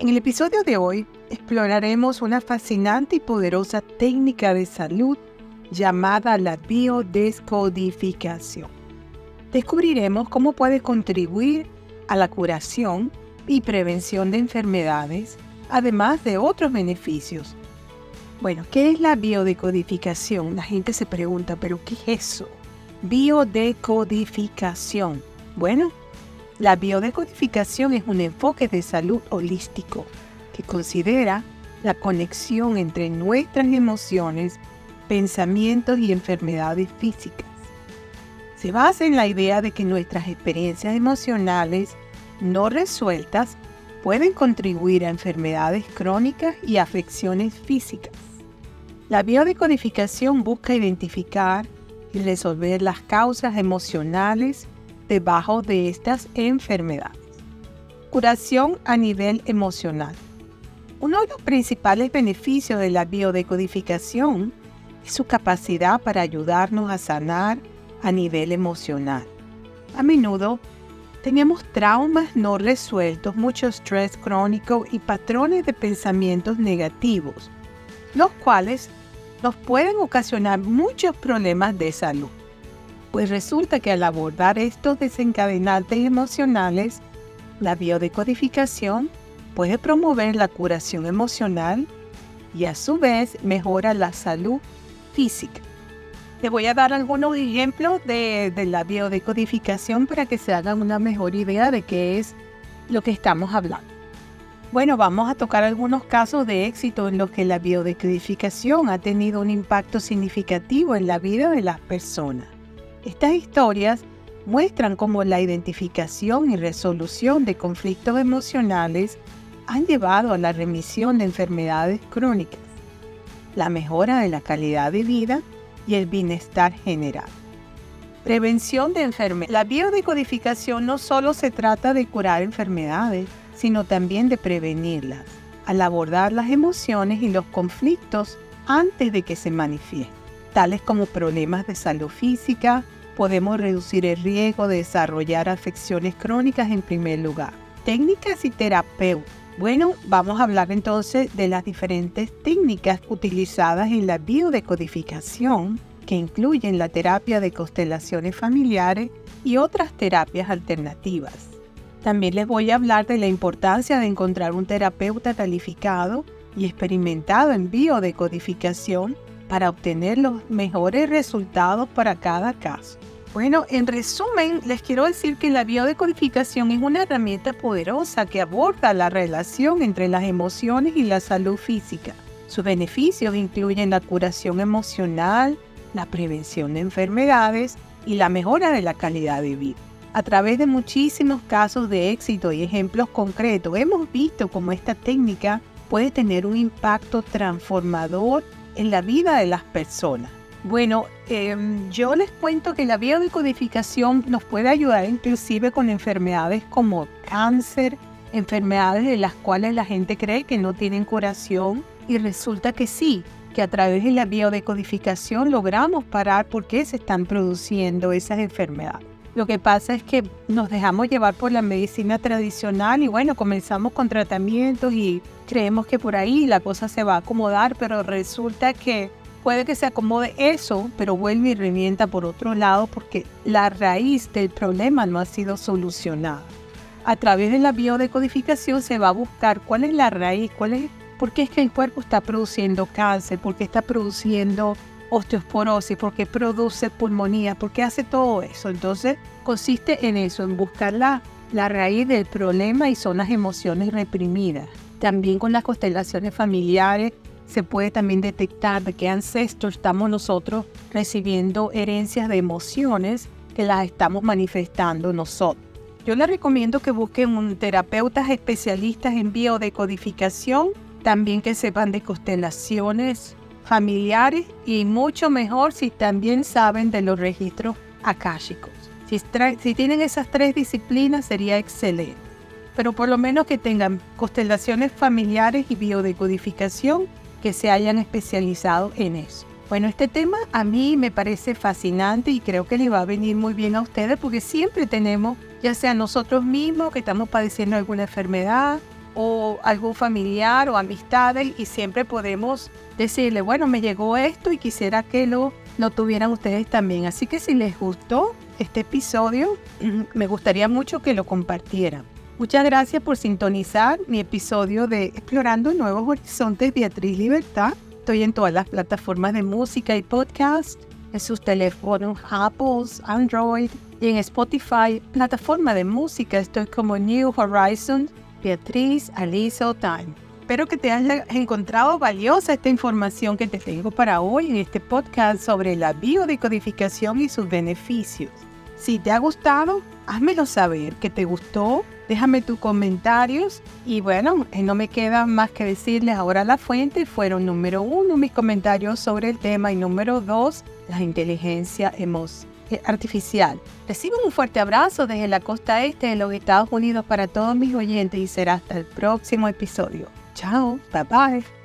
En el episodio de hoy exploraremos una fascinante y poderosa técnica de salud llamada la biodescodificación. Descubriremos cómo puede contribuir a la curación y prevención de enfermedades, además de otros beneficios. Bueno, ¿qué es la biodecodificación? La gente se pregunta, ¿pero qué es eso? Biodecodificación. Bueno, la biodecodificación es un enfoque de salud holístico que considera la conexión entre nuestras emociones, pensamientos y enfermedades físicas. Se basa en la idea de que nuestras experiencias emocionales no resueltas pueden contribuir a enfermedades crónicas y afecciones físicas. La biodecodificación busca identificar y resolver las causas emocionales debajo de estas enfermedades. Curación a nivel emocional. Uno de los principales beneficios de la biodecodificación es su capacidad para ayudarnos a sanar a nivel emocional. A menudo tenemos traumas no resueltos, mucho estrés crónico y patrones de pensamientos negativos, los cuales nos pueden ocasionar muchos problemas de salud. Pues resulta que al abordar estos desencadenantes emocionales, la biodecodificación puede promover la curación emocional y a su vez mejora la salud física. Te voy a dar algunos ejemplos de, de, la biodecodificación para que se hagan una mejor idea de qué es lo que estamos hablando. Bueno, vamos a tocar algunos casos de éxito en los que la biodecodificación ha tenido un impacto significativo en la vida de las personas. Estas historias muestran cómo la identificación y resolución de conflictos emocionales han llevado a la remisión de enfermedades crónicas, la mejora de la calidad de vida y el bienestar general. Prevención de enfermedades. La biodecodificación no solo se trata de curar enfermedades, sino también de prevenirlas, al abordar las emociones y los conflictos antes de que se manifiesten, tales como problemas de salud física, podemos reducir el riesgo de desarrollar afecciones crónicas en primer lugar. Técnicas y terapeutas. Bueno, vamos a hablar entonces de las diferentes técnicas utilizadas en la biodecodificación, que incluyen la terapia de constelaciones familiares y otras terapias alternativas. También les voy a hablar de la importancia de encontrar un terapeuta calificado y experimentado en biodecodificación para obtener los mejores resultados para cada caso. Bueno, en resumen, les quiero decir que la biodecodificación es una herramienta poderosa que aborda la relación entre las emociones y la salud física. Sus beneficios incluyen la curación emocional, la prevención de enfermedades y la mejora de la calidad de vida. A través de muchísimos casos de éxito y ejemplos concretos, hemos visto cómo esta técnica puede tener un impacto transformador en la vida de las personas. Bueno, em, yo les cuento que la biodecodificación nos puede ayudar inclusive con enfermedades como cáncer, enfermedades de las cuales la gente cree que no tienen curación y resulta que sí, que a través de la biodecodificación logramos parar por qué se están produciendo esas enfermedades. Lo que pasa es que nos dejamos llevar por la medicina tradicional y bueno, comenzamos con tratamientos y creemos que por ahí la cosa se va a acomodar, pero resulta que puede que se acomode eso, pero vuelve y revienta por otro lado porque la raíz del problema no ha sido solucionada. A través de la biodecodificación se va a buscar cuál es la raíz, cuál es, por qué es que el cuerpo está produciendo cáncer, por qué está produciendo osteoporosis, por qué produce pulmonía, por qué hace todo eso. Entonces consiste en eso, en buscar la, la raíz del problema y son las emociones reprimidas. También con las constelaciones familiares se puede también detectar de qué ancestros estamos nosotros recibiendo herencias de emociones que las estamos manifestando nosotros. Yo les recomiendo que busquen un terapeutas especialistas en biodecodificación, también que sepan de constelaciones familiares y mucho mejor si también saben de los registros akáshicos. Si, si tienen esas tres disciplinas sería excelente, pero por lo menos que tengan constelaciones familiares y biodecodificación que se hayan especializado en eso. Bueno, este tema a mí me parece fascinante y creo que le va a venir muy bien a ustedes porque siempre tenemos, ya sea nosotros mismos que estamos padeciendo alguna enfermedad o algún familiar o amistades y siempre podemos decirle, bueno, me llegó esto y quisiera que lo, lo tuvieran ustedes también. Así que si les gustó este episodio, me gustaría mucho que lo compartieran. Muchas gracias por sintonizar mi episodio de Explorando Nuevos Horizontes Beatriz Libertad. Estoy en todas las plataformas de música y podcast, en sus teléfonos Apple, Android y en Spotify, plataforma de música. Estoy como New Horizons Beatriz Aliso Time. Espero que te haya encontrado valiosa esta información que te tengo para hoy en este podcast sobre la biodecodificación y sus beneficios. Si te ha gustado, házmelo saber que te gustó, déjame tus comentarios y bueno, eh, no me queda más que decirles ahora la fuente fueron número uno mis comentarios sobre el tema y número dos la inteligencia emocional artificial. Reciban un fuerte abrazo desde la costa este de los Estados Unidos para todos mis oyentes y será hasta el próximo episodio. Chao, bye bye.